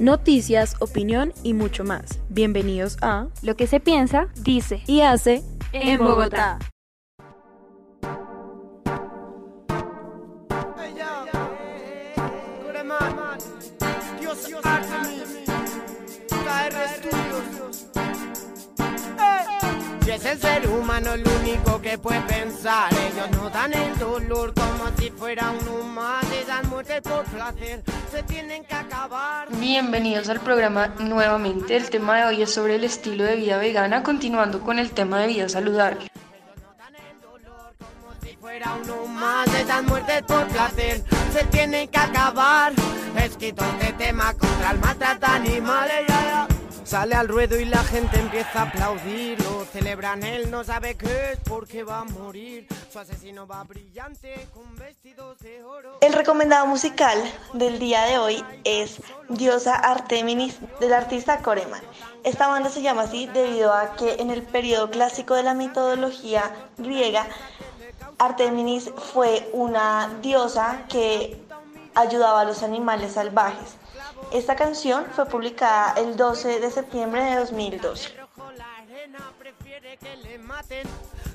Noticias, opinión y mucho más. Bienvenidos a Lo que se piensa, dice y hace en Bogotá. El ser humano el único que puede pensar. Ellos no dan el dolor como si fuera un humano. Se dan muerte por placer, se tienen que acabar. Bienvenidos al programa nuevamente. El tema de hoy es sobre el estilo de vida vegana, continuando con el tema de vida saludable. No dan el dolor como si fuera un humano. Se dan muerte por placer, se tienen que acabar. Escrito este tema contra el maltrato animal. ya, ya. Sale al ruedo y la gente empieza a aplaudir. Lo celebran, él no sabe qué es porque va a morir. Su asesino va brillante con vestidos de oro. El recomendado musical del día de hoy es Diosa Arteminis del artista Coreman. Esta banda se llama así debido a que en el periodo clásico de la mitología griega, Arteminis fue una diosa que ayudaba a los animales salvajes. Esta canción fue publicada el 12 de septiembre de 2012. Rojo la arena prefiere que le maten.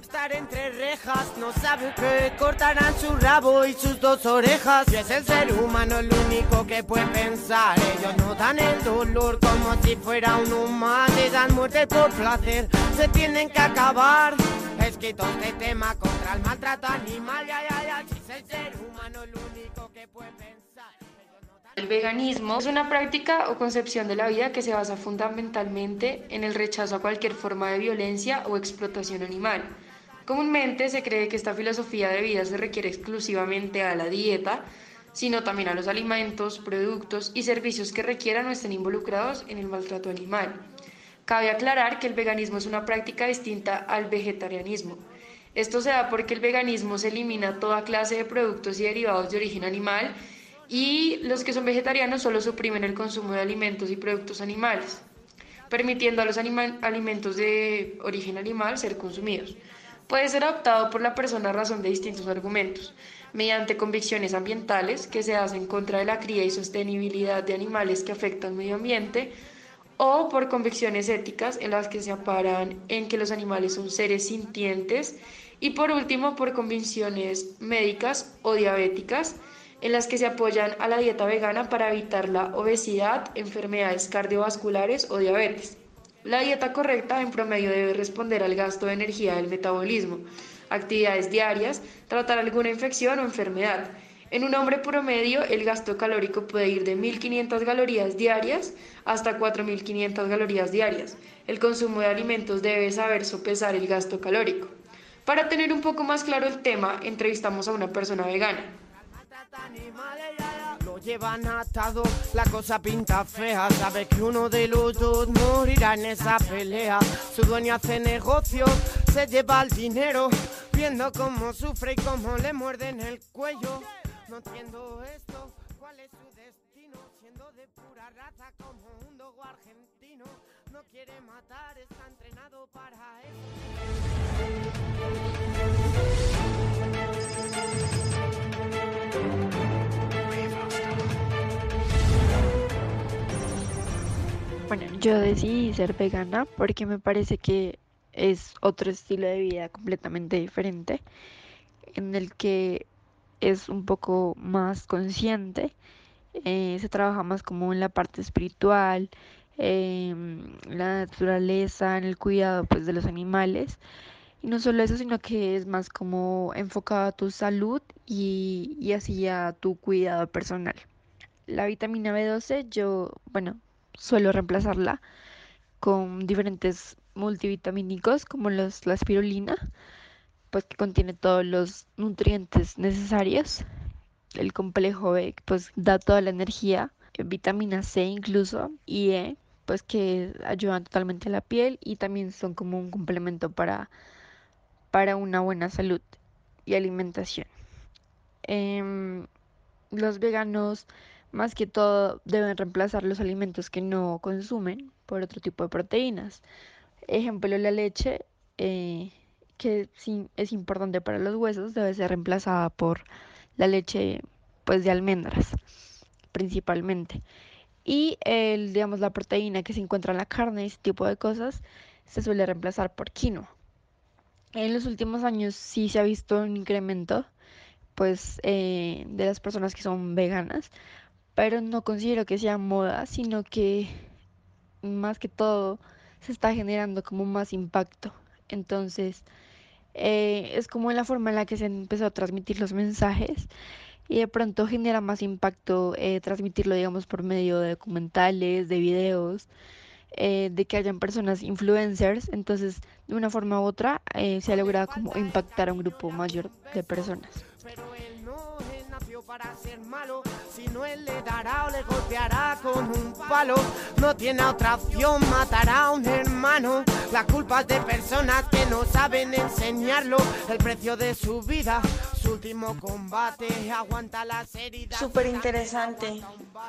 Estar entre rejas, no sabe que cortarán su rabo y sus dos orejas. Y es el ser humano el único que puede pensar. Ellos no dan el dolor como si fuera un humano. Le dan muerte por placer, se tienen que acabar. Escrito este tema contra el maltrato animal. Ya, ya, ya. Si es el ser humano el único que puede pensar. El veganismo es una práctica o concepción de la vida que se basa fundamentalmente en el rechazo a cualquier forma de violencia o explotación animal. Comúnmente se cree que esta filosofía de vida se requiere exclusivamente a la dieta, sino también a los alimentos, productos y servicios que requieran o estén involucrados en el maltrato animal. Cabe aclarar que el veganismo es una práctica distinta al vegetarianismo. Esto se da porque el veganismo se elimina toda clase de productos y derivados de origen animal y los que son vegetarianos solo suprimen el consumo de alimentos y productos animales, permitiendo a los alimentos de origen animal ser consumidos. Puede ser adoptado por la persona a razón de distintos argumentos, mediante convicciones ambientales que se hacen contra de la cría y sostenibilidad de animales que afectan al medio ambiente, o por convicciones éticas en las que se amparan en que los animales son seres sintientes y por último por convicciones médicas o diabéticas en las que se apoyan a la dieta vegana para evitar la obesidad, enfermedades cardiovasculares o diabetes. La dieta correcta en promedio debe responder al gasto de energía del metabolismo, actividades diarias, tratar alguna infección o enfermedad. En un hombre promedio, el gasto calórico puede ir de 1.500 calorías diarias hasta 4.500 calorías diarias. El consumo de alimentos debe saber sopesar el gasto calórico. Para tener un poco más claro el tema, entrevistamos a una persona vegana. Lo llevan atado, la cosa pinta fea. Sabe que uno de los dos morirá en esa pelea. Su dueño hace negocio, se lleva el dinero, viendo cómo sufre y cómo le muerden el cuello. No entiendo esto, cuál es su destino, siendo de pura raza como un dogo argentino. No quiere matar, está entrenado para eso. Bueno, yo decidí ser vegana porque me parece que es otro estilo de vida completamente diferente, en el que es un poco más consciente, eh, se trabaja más como en la parte espiritual, em, la naturaleza, en el cuidado pues de los animales. Y no solo eso, sino que es más como enfocado a tu salud y, y así a tu cuidado personal. La vitamina B12, yo, bueno, suelo reemplazarla con diferentes multivitamínicos como los, la espirulina, pues que contiene todos los nutrientes necesarios. El complejo B, pues da toda la energía, eh, vitamina C incluso, y E, pues que ayudan totalmente a la piel y también son como un complemento para, para una buena salud y alimentación. Em, los veganos más que todo deben reemplazar los alimentos que no consumen por otro tipo de proteínas. Ejemplo, la leche, eh, que es importante para los huesos, debe ser reemplazada por la leche pues de almendras principalmente. y el, digamos, la proteína que se encuentra en la carne, ese tipo de cosas, se suele reemplazar por quinoa. En los últimos años sí se ha visto un incremento pues eh, de las personas que son veganas, pero no considero que sea moda, sino que más que todo se está generando como más impacto. Entonces, eh, es como la forma en la que se empezó a transmitir los mensajes y de pronto genera más impacto eh, transmitirlo, digamos, por medio de documentales, de videos, eh, de que hayan personas influencers. Entonces, de una forma u otra, se ha logrado como impactar a un grupo mayor de personas para ser malo. Si no él le dará o le golpeará con un palo. No tiene otra opción, matará a un hermano. La culpa es de personas que no saben enseñarlo. El precio de su vida, último combate, aguanta las heridas. Súper interesante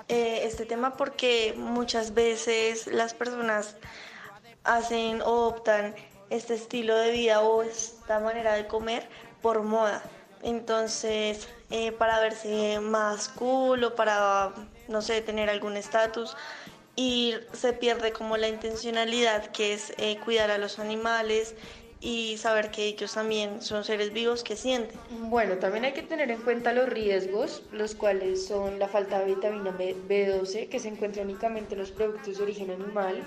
eh, este tema porque muchas veces las personas hacen o optan este estilo de vida o esta manera de comer por moda. Entonces, eh, para verse más cool o para, no sé, tener algún estatus y se pierde como la intencionalidad que es eh, cuidar a los animales y saber que ellos también son seres vivos que sienten. Bueno, también hay que tener en cuenta los riesgos, los cuales son la falta de vitamina B12 que se encuentra únicamente en los productos de origen animal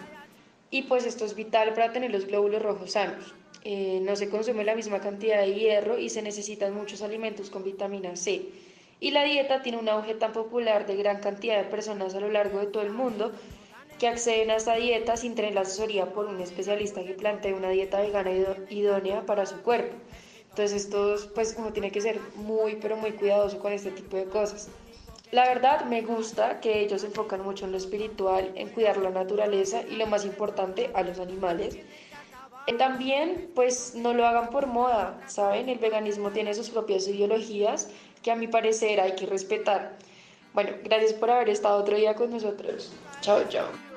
y pues esto es vital para tener los glóbulos rojos sanos. Eh, no se consume la misma cantidad de hierro y se necesitan muchos alimentos con vitamina C. Y la dieta tiene un auge tan popular de gran cantidad de personas a lo largo de todo el mundo que acceden a esta dieta sin tener la asesoría por un especialista que plantee una dieta vegana idónea para su cuerpo. Entonces, esto, pues uno tiene que ser muy, pero muy cuidadoso con este tipo de cosas. La verdad, me gusta que ellos se enfocan mucho en lo espiritual, en cuidar la naturaleza y lo más importante, a los animales. También, pues no lo hagan por moda, ¿saben? El veganismo tiene sus propias ideologías que a mi parecer hay que respetar. Bueno, gracias por haber estado otro día con nosotros. Chao, chao.